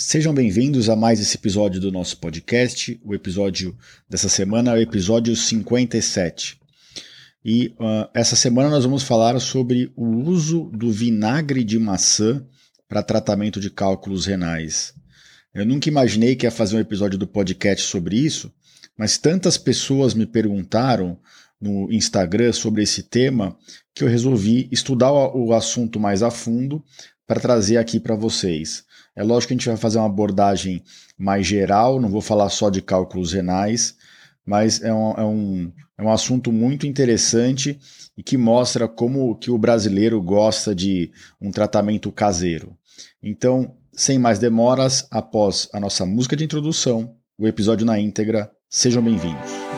Sejam bem-vindos a mais esse episódio do nosso podcast. O episódio dessa semana é o episódio 57. E uh, essa semana nós vamos falar sobre o uso do vinagre de maçã para tratamento de cálculos renais. Eu nunca imaginei que ia fazer um episódio do podcast sobre isso, mas tantas pessoas me perguntaram no Instagram sobre esse tema que eu resolvi estudar o assunto mais a fundo para trazer aqui para vocês. É lógico que a gente vai fazer uma abordagem mais geral, não vou falar só de cálculos renais, mas é um, é um, é um assunto muito interessante e que mostra como que o brasileiro gosta de um tratamento caseiro. Então, sem mais demoras, após a nossa música de introdução, o episódio na íntegra, sejam bem-vindos.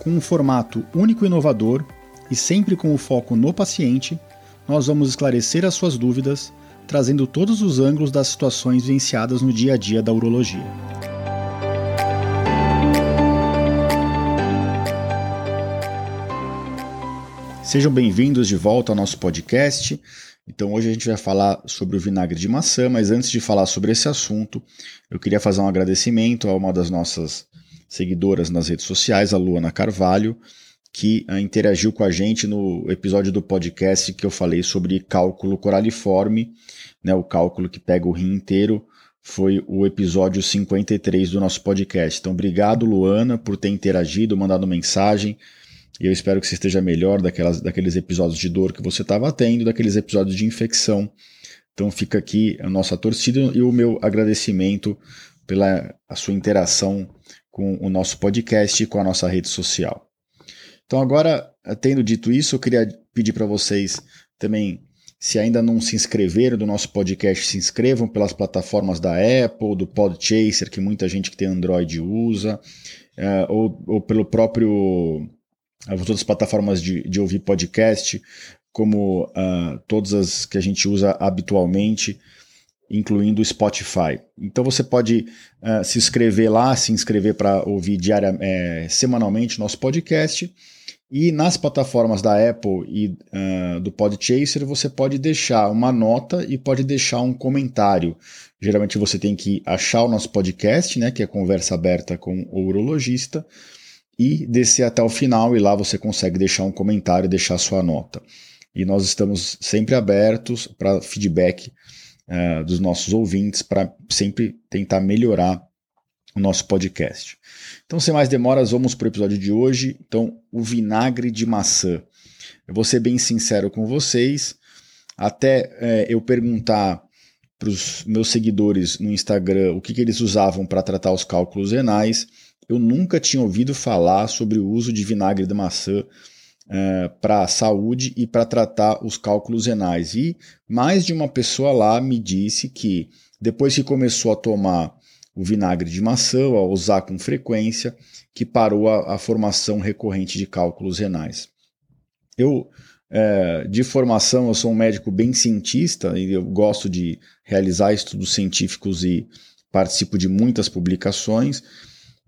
com um formato único e inovador e sempre com o foco no paciente, nós vamos esclarecer as suas dúvidas, trazendo todos os ângulos das situações vivenciadas no dia a dia da urologia. Sejam bem-vindos de volta ao nosso podcast. Então, hoje a gente vai falar sobre o vinagre de maçã, mas antes de falar sobre esse assunto, eu queria fazer um agradecimento a uma das nossas seguidoras nas redes sociais, a Luana Carvalho, que uh, interagiu com a gente no episódio do podcast que eu falei sobre cálculo coraliforme, né, o cálculo que pega o rim inteiro, foi o episódio 53 do nosso podcast. Então, obrigado, Luana, por ter interagido, mandado mensagem. E eu espero que você esteja melhor daquelas, daqueles episódios de dor que você estava tendo, daqueles episódios de infecção. Então, fica aqui a nossa torcida e o meu agradecimento pela a sua interação com o nosso podcast e com a nossa rede social. Então, agora, tendo dito isso, eu queria pedir para vocês também, se ainda não se inscreveram no nosso podcast, se inscrevam pelas plataformas da Apple, do Podchaser, que muita gente que tem Android usa, uh, ou, ou, pelo próprio. as outras plataformas de, de ouvir podcast, como uh, todas as que a gente usa habitualmente incluindo o Spotify. Então você pode uh, se inscrever lá, se inscrever para ouvir diária, é, semanalmente nosso podcast. E nas plataformas da Apple e uh, do Podchaser você pode deixar uma nota e pode deixar um comentário. Geralmente você tem que achar o nosso podcast, né, que é Conversa Aberta com o Urologista, e descer até o final e lá você consegue deixar um comentário e deixar sua nota. E nós estamos sempre abertos para feedback uh, dos nossos ouvintes para sempre tentar melhorar o nosso podcast. Então, sem mais demoras, vamos para o episódio de hoje. Então, o vinagre de maçã. Eu vou ser bem sincero com vocês, até é, eu perguntar para os meus seguidores no Instagram o que, que eles usavam para tratar os cálculos renais, eu nunca tinha ouvido falar sobre o uso de vinagre de maçã é, para a saúde e para tratar os cálculos renais. E mais de uma pessoa lá me disse que depois que começou a tomar o vinagre de maçã, a usar com frequência, que parou a, a formação recorrente de cálculos renais. Eu, é, de formação, eu sou um médico bem cientista e eu gosto de realizar estudos científicos e participo de muitas publicações.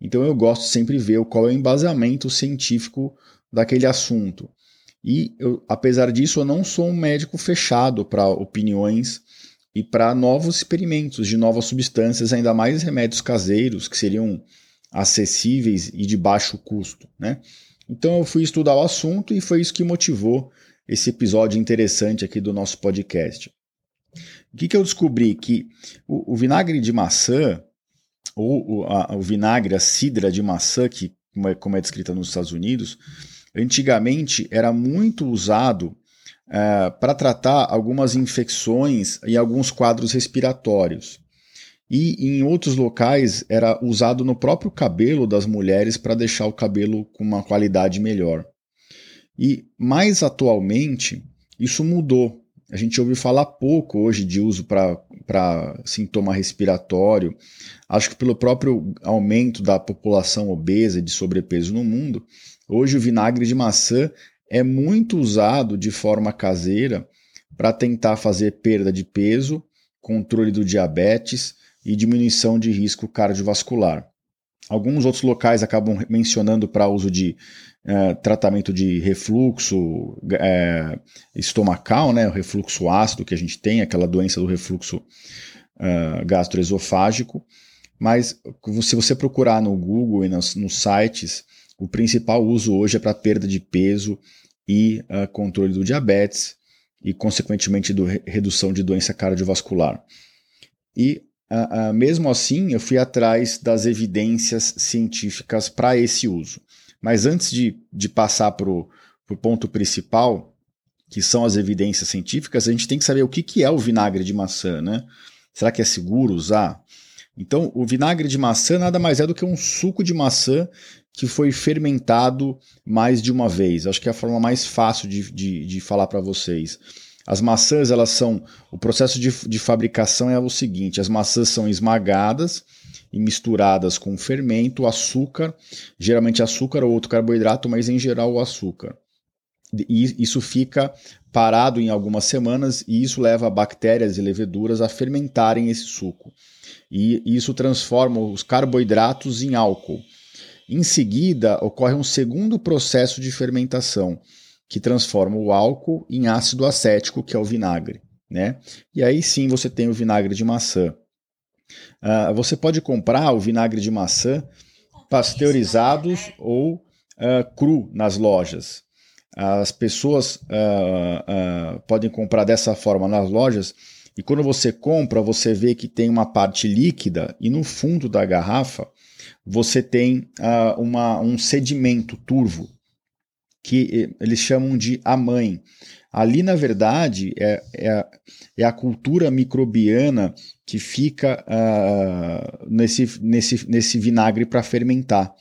Então eu gosto sempre de ver qual é o embasamento científico daquele assunto. E, eu, apesar disso, eu não sou um médico fechado para opiniões e para novos experimentos de novas substâncias, ainda mais remédios caseiros que seriam acessíveis e de baixo custo. Né? Então eu fui estudar o assunto e foi isso que motivou esse episódio interessante aqui do nosso podcast. O que, que eu descobri? Que o, o vinagre de maçã, ou o, a, o vinagre, a cidra de maçã, que como é, como é descrita nos Estados Unidos, antigamente era muito usado é, para tratar algumas infecções e alguns quadros respiratórios. e em outros locais era usado no próprio cabelo das mulheres para deixar o cabelo com uma qualidade melhor. E mais atualmente, isso mudou. A gente ouve falar pouco hoje de uso para sintoma respiratório. Acho que pelo próprio aumento da população obesa e de sobrepeso no mundo, hoje o vinagre de maçã é muito usado de forma caseira para tentar fazer perda de peso, controle do diabetes e diminuição de risco cardiovascular. Alguns outros locais acabam mencionando para uso de é, tratamento de refluxo é, estomacal, né, o refluxo ácido que a gente tem, aquela doença do refluxo é, gastroesofágico. Mas se você procurar no Google e nos, nos sites, o principal uso hoje é para perda de peso e uh, controle do diabetes e, consequentemente, do, redução de doença cardiovascular. E, uh, uh, mesmo assim, eu fui atrás das evidências científicas para esse uso. Mas antes de, de passar para o ponto principal, que são as evidências científicas, a gente tem que saber o que, que é o vinagre de maçã, né? Será que é seguro usar? Então, o vinagre de maçã nada mais é do que um suco de maçã que foi fermentado mais de uma vez. Acho que é a forma mais fácil de, de, de falar para vocês. As maçãs, elas são. O processo de, de fabricação é o seguinte: as maçãs são esmagadas, e misturadas com fermento, açúcar, geralmente açúcar ou outro carboidrato, mas em geral o açúcar. E isso fica parado em algumas semanas e isso leva bactérias e leveduras a fermentarem esse suco. E isso transforma os carboidratos em álcool. Em seguida, ocorre um segundo processo de fermentação, que transforma o álcool em ácido acético, que é o vinagre. Né? E aí sim você tem o vinagre de maçã. Uh, você pode comprar o vinagre de maçã pasteurizados ou uh, cru nas lojas. As pessoas uh, podem comprar dessa forma nas lojas e quando você compra, você vê que tem uma parte líquida e no fundo da garrafa você tem uma, um sedimento turvo que eles chamam de amãe. Ali, na verdade, é, é, é a cultura microbiana que fica uh, nesse, nesse, nesse vinagre para fermentar.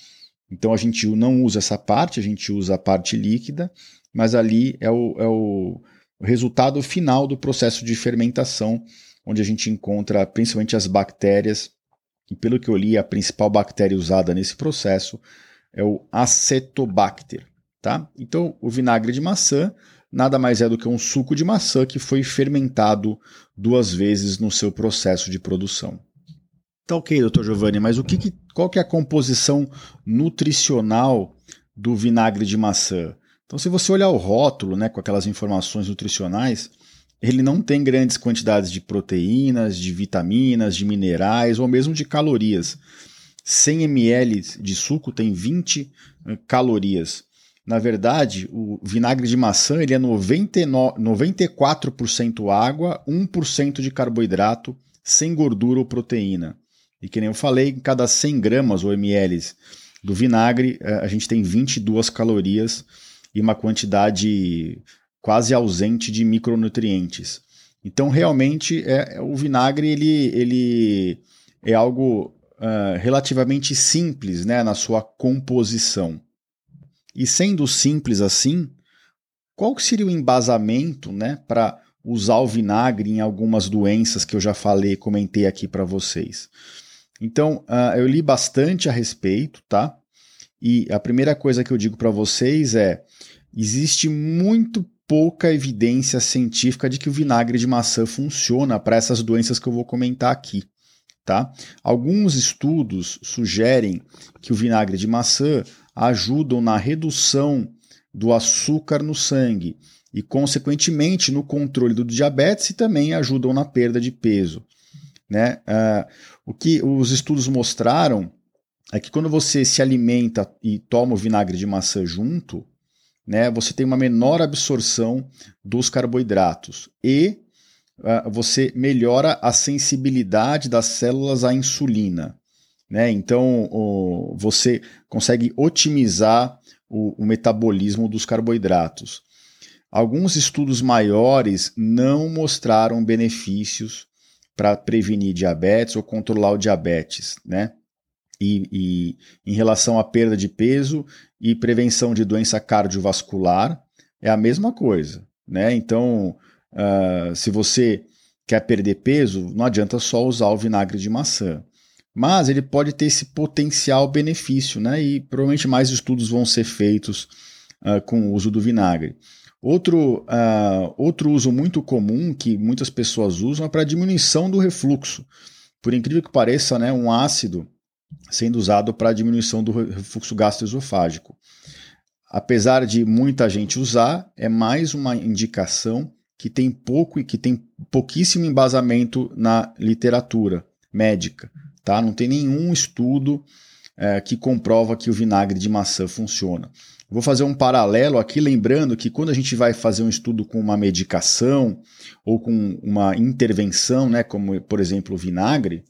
Então a gente não usa essa parte, a gente usa a parte líquida, mas ali é o, é o resultado final do processo de fermentação, onde a gente encontra principalmente as bactérias, e pelo que eu li, a principal bactéria usada nesse processo é o acetobacter. Tá? Então, o vinagre de maçã nada mais é do que um suco de maçã que foi fermentado duas vezes no seu processo de produção. Tá ok, doutor Giovanni, mas o que, que, qual que é a composição nutricional do vinagre de maçã? Então, se você olhar o rótulo, né, com aquelas informações nutricionais, ele não tem grandes quantidades de proteínas, de vitaminas, de minerais ou mesmo de calorias. 100 ml de suco tem 20 eh, calorias. Na verdade, o vinagre de maçã ele é 99, 94% água, 1% de carboidrato, sem gordura ou proteína. E que nem eu falei, em cada 100 gramas ou ml do vinagre, eh, a gente tem 22 calorias e uma quantidade quase ausente de micronutrientes. Então, realmente, é, é o vinagre ele, ele é algo uh, relativamente simples né, na sua composição. E sendo simples assim, qual seria o embasamento né, para usar o vinagre em algumas doenças que eu já falei, comentei aqui para vocês? Então, uh, eu li bastante a respeito, tá? E a primeira coisa que eu digo para vocês é: existe muito pouca evidência científica de que o vinagre de maçã funciona para essas doenças que eu vou comentar aqui. Tá? Alguns estudos sugerem que o vinagre de maçã ajudam na redução do açúcar no sangue e, consequentemente, no controle do diabetes e também ajudam na perda de peso. Né? Uh, o que os estudos mostraram é que quando você se alimenta e toma o vinagre de maçã junto, né, você tem uma menor absorção dos carboidratos e uh, você melhora a sensibilidade das células à insulina. Né? Então, você consegue otimizar o, o metabolismo dos carboidratos. Alguns estudos maiores não mostraram benefícios para prevenir diabetes ou controlar o diabetes, né? E, e, em relação à perda de peso e prevenção de doença cardiovascular, é a mesma coisa, né? Então, uh, se você quer perder peso, não adianta só usar o vinagre de maçã. Mas ele pode ter esse potencial benefício, né? E provavelmente mais estudos vão ser feitos uh, com o uso do vinagre. Outro, uh, outro uso muito comum que muitas pessoas usam é para diminuição do refluxo. Por incrível que pareça, né, um ácido sendo usado para diminuição do refluxo gastroesofágico. Apesar de muita gente usar, é mais uma indicação que tem pouco e que tem pouquíssimo embasamento na literatura médica. Tá? Não tem nenhum estudo é, que comprova que o vinagre de maçã funciona. Vou fazer um paralelo aqui, lembrando que quando a gente vai fazer um estudo com uma medicação ou com uma intervenção, né, como por exemplo o vinagre,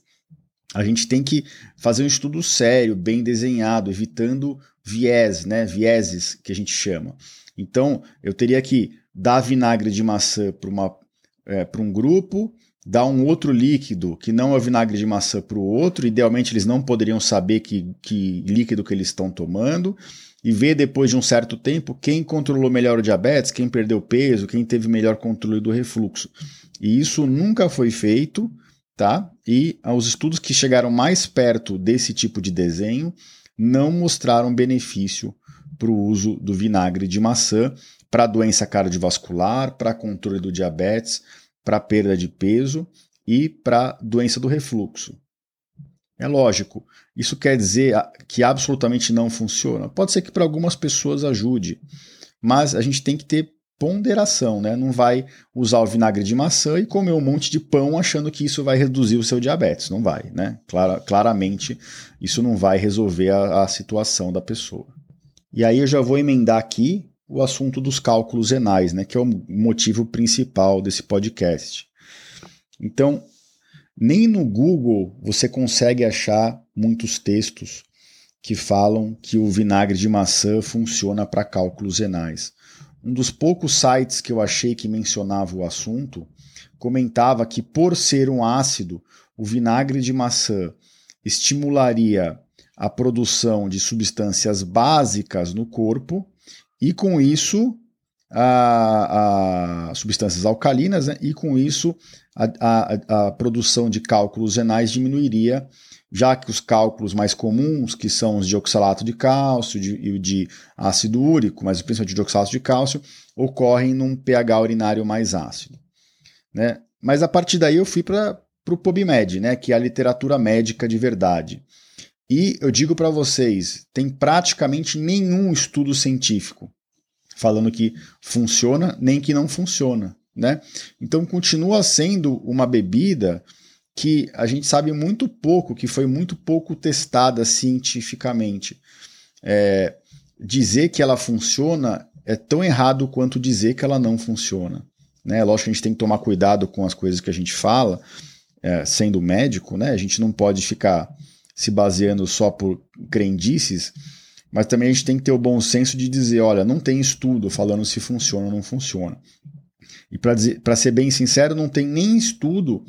a gente tem que fazer um estudo sério, bem desenhado, evitando viés, né, vieses que a gente chama. Então, eu teria que dar vinagre de maçã para é, um grupo, dar um outro líquido que não é vinagre de maçã para o outro. Idealmente, eles não poderiam saber que, que líquido que eles estão tomando. E ver depois de um certo tempo quem controlou melhor o diabetes, quem perdeu peso, quem teve melhor controle do refluxo. E isso nunca foi feito, tá? E os estudos que chegaram mais perto desse tipo de desenho não mostraram benefício para o uso do vinagre de maçã para doença cardiovascular, para controle do diabetes, para perda de peso e para doença do refluxo. É lógico, isso quer dizer que absolutamente não funciona? Pode ser que para algumas pessoas ajude, mas a gente tem que ter ponderação, né? Não vai usar o vinagre de maçã e comer um monte de pão achando que isso vai reduzir o seu diabetes. Não vai, né? Clara, claramente, isso não vai resolver a, a situação da pessoa. E aí eu já vou emendar aqui o assunto dos cálculos renais, né, que é o motivo principal desse podcast. Então, nem no Google você consegue achar muitos textos que falam que o vinagre de maçã funciona para cálculos renais. Um dos poucos sites que eu achei que mencionava o assunto comentava que, por ser um ácido, o vinagre de maçã estimularia a produção de substâncias básicas no corpo e com isso a, a substâncias alcalinas, né? e com isso a, a, a, produção de cálculos renais diminuiria, já que os cálculos mais comuns, que são os de oxalato de cálcio e de, de ácido úrico, mas principalmente de oxalato de cálcio, ocorrem num pH urinário mais ácido. Né? Mas a partir daí eu fui para o PubMed, né? que é a literatura médica de verdade. E eu digo para vocês, tem praticamente nenhum estudo científico falando que funciona nem que não funciona, né? Então continua sendo uma bebida que a gente sabe muito pouco, que foi muito pouco testada cientificamente. É, dizer que ela funciona é tão errado quanto dizer que ela não funciona. Né? Lógico que a gente tem que tomar cuidado com as coisas que a gente fala, é, sendo médico, né? A gente não pode ficar se baseando só por crendices, mas também a gente tem que ter o bom senso de dizer, olha, não tem estudo falando se funciona ou não funciona. E para ser bem sincero, não tem nem estudo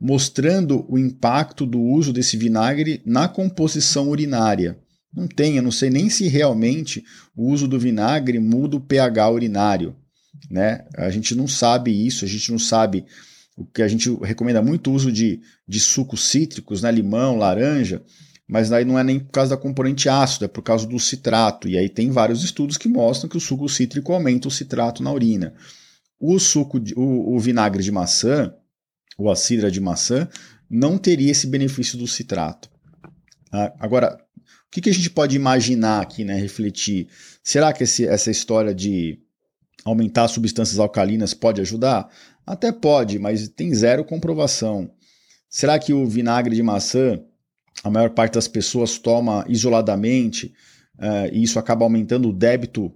mostrando o impacto do uso desse vinagre na composição urinária. Não tem, eu não sei nem se realmente o uso do vinagre muda o pH urinário. Né? A gente não sabe isso, a gente não sabe o que a gente recomenda muito o uso de, de sucos cítricos, né? limão, laranja, mas aí não é nem por causa da componente ácido, é por causa do citrato. E aí tem vários estudos que mostram que o suco cítrico aumenta o citrato na urina. O suco, de, o, o vinagre de maçã, ou a cidra de maçã, não teria esse benefício do citrato. Ah, agora, o que, que, a gente pode imaginar aqui, né, refletir? Será que esse, essa história de aumentar substâncias alcalinas pode ajudar? Até pode, mas tem zero comprovação. Será que o vinagre de maçã, a maior parte das pessoas toma isoladamente uh, e isso acaba aumentando o débito,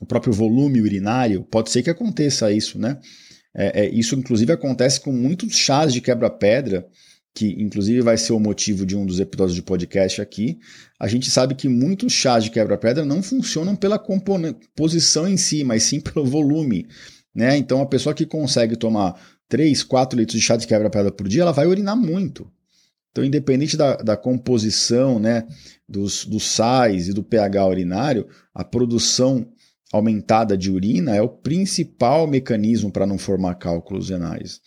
o próprio volume urinário? Pode ser que aconteça isso, né? É, é, isso, inclusive, acontece com muitos chás de quebra-pedra, que inclusive vai ser o motivo de um dos episódios de podcast aqui. A gente sabe que muitos chás de quebra-pedra não funcionam pela composição em si, mas sim pelo volume. Né? Então, a pessoa que consegue tomar 3, 4 litros de chá de quebra-pedra por dia, ela vai urinar muito. Então, independente da, da composição né, dos, dos sais e do pH urinário, a produção aumentada de urina é o principal mecanismo para não formar cálculos renais.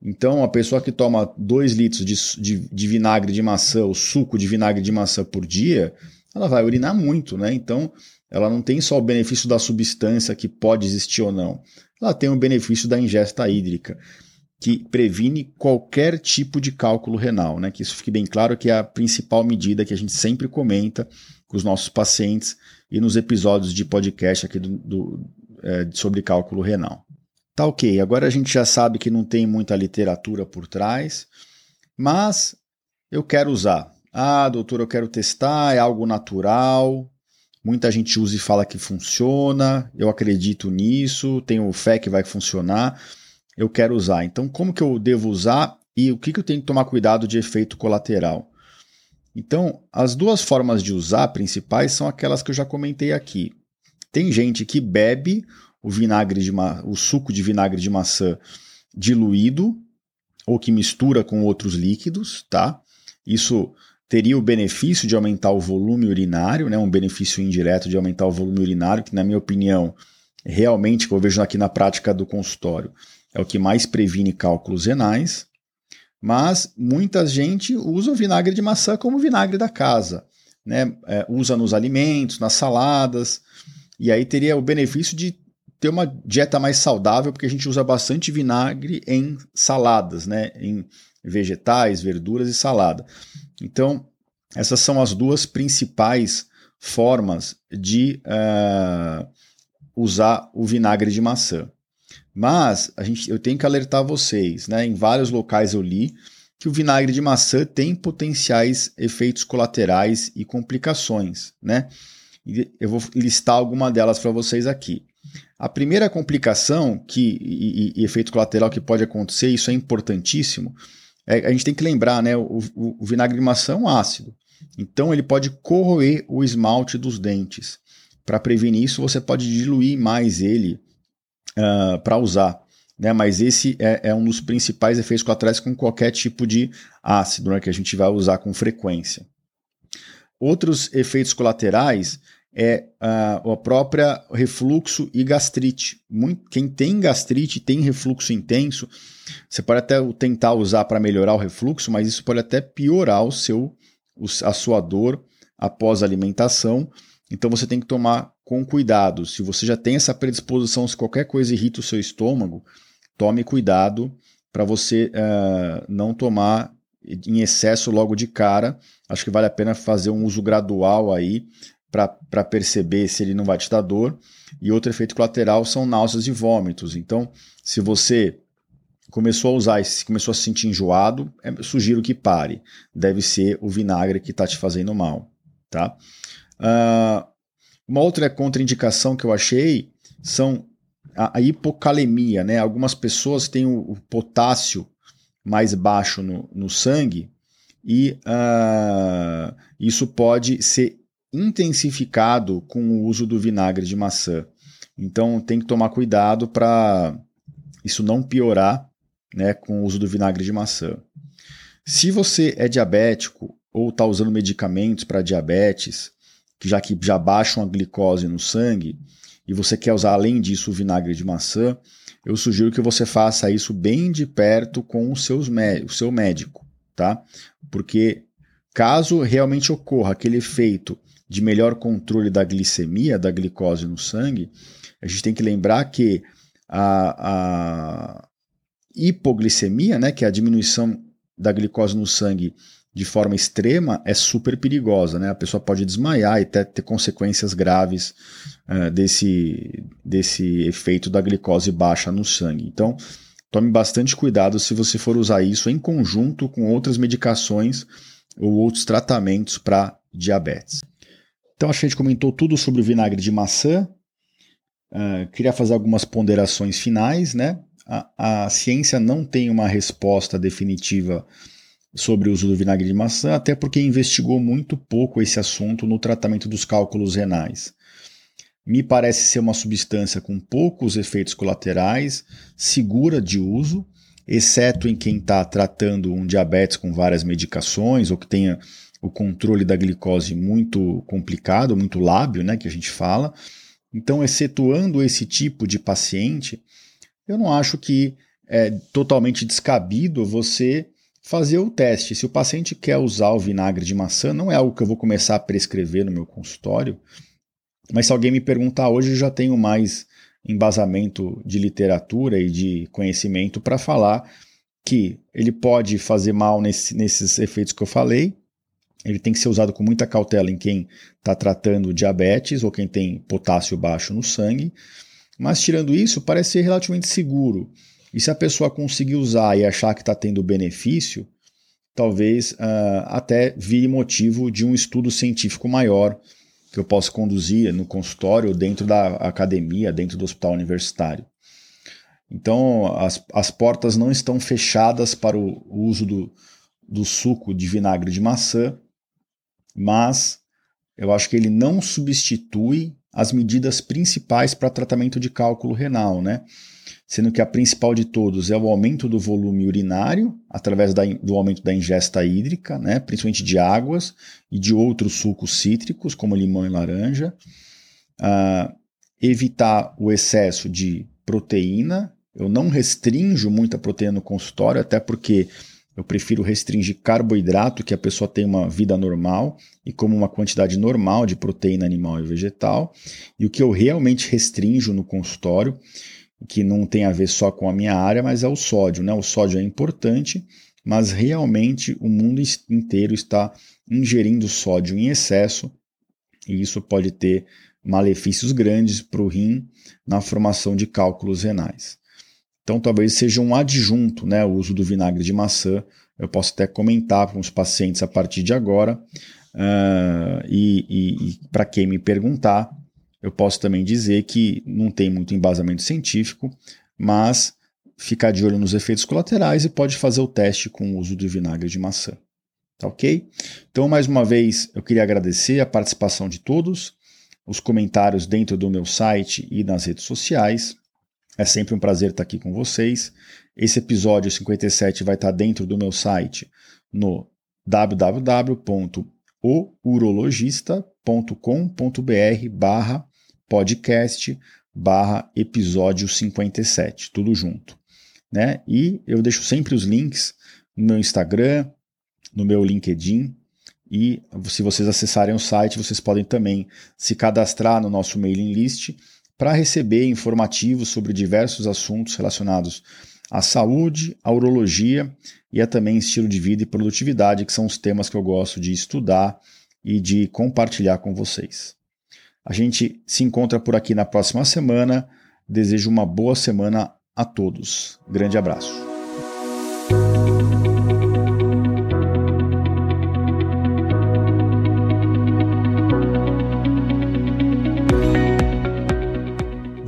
Então, a pessoa que toma 2 litros de, de, de, vinagre de maçã, o suco de vinagre de maçã por dia, ela vai urinar muito, né? Então, ela não tem só o benefício da substância que pode existir ou não, ela tem o benefício da ingesta hídrica, que previne qualquer tipo de cálculo renal, né? Que isso fique bem claro que é a principal medida que a gente sempre comenta com os nossos pacientes e nos episódios de podcast aqui do, do é, sobre cálculo renal. Tá ok, agora a gente já sabe que não tem muita literatura por trás, mas eu quero usar. Ah, doutor, eu quero testar, é algo natural. Muita gente usa e fala que funciona, eu acredito nisso, tenho fé que vai funcionar, eu quero usar. Então, como que eu devo usar e o que, que eu tenho que tomar cuidado de efeito colateral? Então, as duas formas de usar principais são aquelas que eu já comentei aqui. Tem gente que bebe o vinagre de o suco de vinagre de maçã diluído ou que mistura com outros líquidos, tá? Isso teria o benefício de aumentar o volume urinário, né? Um benefício indireto de aumentar o volume urinário, que na minha opinião, realmente que eu vejo aqui na prática do consultório, é o que mais previne cálculos renais. Mas muita gente usa o vinagre de maçã como vinagre da casa, né? É, usa nos alimentos, nas saladas, e aí teria o benefício de ter uma dieta mais saudável, porque a gente usa bastante vinagre em saladas, né? em vegetais, verduras e salada. Então, essas são as duas principais formas de uh, usar o vinagre de maçã. Mas a gente, eu tenho que alertar vocês, né? Em vários locais eu li que o vinagre de maçã tem potenciais efeitos colaterais e complicações, né? Eu vou listar alguma delas para vocês aqui. A primeira complicação que, e, e, efeito colateral que pode acontecer, isso é importantíssimo, é, a gente tem que lembrar, né? O, o, o, vinagre de maçã é um ácido. Então ele pode corroer o esmalte dos dentes. Para prevenir isso, você pode diluir mais ele uh, ah, para usar. Né? Mas esse é, é, um dos principais efeitos colaterais com qualquer tipo de ácido né? que a gente vai usar com frequência. Outros efeitos colaterais é uh, a própria refluxo e gastrite. Muito, quem tem gastrite, tem refluxo intenso, você pode até tentar usar para melhorar o refluxo, mas isso pode até piorar o seu, a sua dor após a alimentação. Então você tem que tomar com cuidado. Se você já tem essa predisposição, se qualquer coisa irrita o seu estômago, tome cuidado para você uh, não tomar em excesso logo de cara. Acho que vale a pena fazer um uso gradual aí para perceber se ele não vai te dar dor. E outro efeito colateral são náuseas e vômitos. Então, se você começou a usar e começou a se sentir enjoado, é, sugiro que pare. Deve ser o vinagre que está te fazendo mal. Tá? Uh, uma outra contraindicação que eu achei são a, a hipocalemia. Né? Algumas pessoas têm o, o potássio mais baixo no, no sangue e uh, isso pode ser intensificado com o uso do vinagre de maçã. Então tem que tomar cuidado para isso não piorar né, com o uso do vinagre de maçã. Se você é diabético ou está usando medicamentos para diabetes, já que já baixam a glicose no sangue, e você quer usar além disso o vinagre de maçã, eu sugiro que você faça isso bem de perto com os seus o seu médico, tá? Porque caso realmente ocorra aquele efeito de melhor controle da glicemia, da glicose no sangue, a gente tem que lembrar que a, a hipoglicemia, né, que é a diminuição da glicose no sangue de forma extrema, é super perigosa. Né? A pessoa pode desmaiar e até ter consequências graves uh, desse, desse efeito da glicose baixa no sangue. Então, tome bastante cuidado se você for usar isso em conjunto com outras medicações ou outros tratamentos para diabetes. Então, a gente comentou tudo sobre o vinagre de maçã. Uh, queria fazer algumas ponderações finais. Né? A, a ciência não tem uma resposta definitiva sobre o uso do vinagre de maçã, até porque investigou muito pouco esse assunto no tratamento dos cálculos renais. Me parece ser uma substância com poucos efeitos colaterais, segura de uso exceto em quem está tratando um diabetes com várias medicações ou que tenha o controle da glicose muito complicado, muito lábio, né, que a gente fala. Então, excetuando esse tipo de paciente, eu não acho que é totalmente descabido você fazer o teste. Se o paciente quer usar o vinagre de maçã, não é algo que eu vou começar a prescrever no meu consultório, mas se alguém me perguntar hoje, eu já tenho mais embasamento de literatura e de conhecimento para falar que ele pode fazer mal nesse, nesses efeitos que eu falei. Ele tem que ser usado com muita cautela em quem está tratando diabetes ou quem tem potássio baixo no sangue. Mas tirando isso, parece ser relativamente seguro. E se a pessoa conseguir usar e achar que está tendo benefício, talvez uh, até vire motivo de um estudo científico maior que eu possa conduzir no consultório, dentro da academia, dentro do hospital universitário. Então, as, as portas não estão fechadas para o, uso do, do suco de vinagre de maçã, mas eu acho que ele não substitui as medidas principais para tratamento de cálculo renal, né? Sendo que a principal de todos é o aumento do volume urinário, através da, do aumento da ingesta hídrica, né? principalmente de águas e de outros sucos cítricos, como limão e laranja. Uh, evitar o excesso de proteína. Eu não restringo muita proteína no consultório, até porque eu prefiro restringir carboidrato, que a pessoa tem uma vida normal e como uma quantidade normal de proteína animal e vegetal. E o que eu realmente restringo no consultório, que não tem a ver só com a minha área, mas é o sódio. Né? O sódio é importante, mas realmente o mundo inteiro está ingerindo sódio em excesso e isso pode ter malefícios grandes para o rim na formação de cálculos renais. Então, talvez seja um adjunto, né, o uso do vinagre de maçã. Eu posso até comentar com os pacientes a partir de agora. Uh, e, e, e para quem me perguntar, eu posso também dizer que não tem muito embasamento científico, mas ficar de olho nos efeitos colaterais e pode fazer o teste com o uso do vinagre de maçã. Tá ok? Então, mais uma vez, eu queria agradecer a participação de todos, os comentários dentro do meu site e nas redes sociais. É sempre um prazer estar aqui com vocês. Esse episódio 57 vai estar dentro do meu site no www.ourologista.com.br barra podcast barra episódio 57, tudo junto. Né? E eu deixo sempre os links no meu Instagram, no meu LinkedIn, e se vocês acessarem o site, vocês podem também se cadastrar no nosso mailing list para receber informativos sobre diversos assuntos relacionados à saúde, à urologia e a também estilo de vida e produtividade, que são os temas que eu gosto de estudar e de compartilhar com vocês. A gente se encontra por aqui na próxima semana. Desejo uma boa semana a todos. Grande abraço.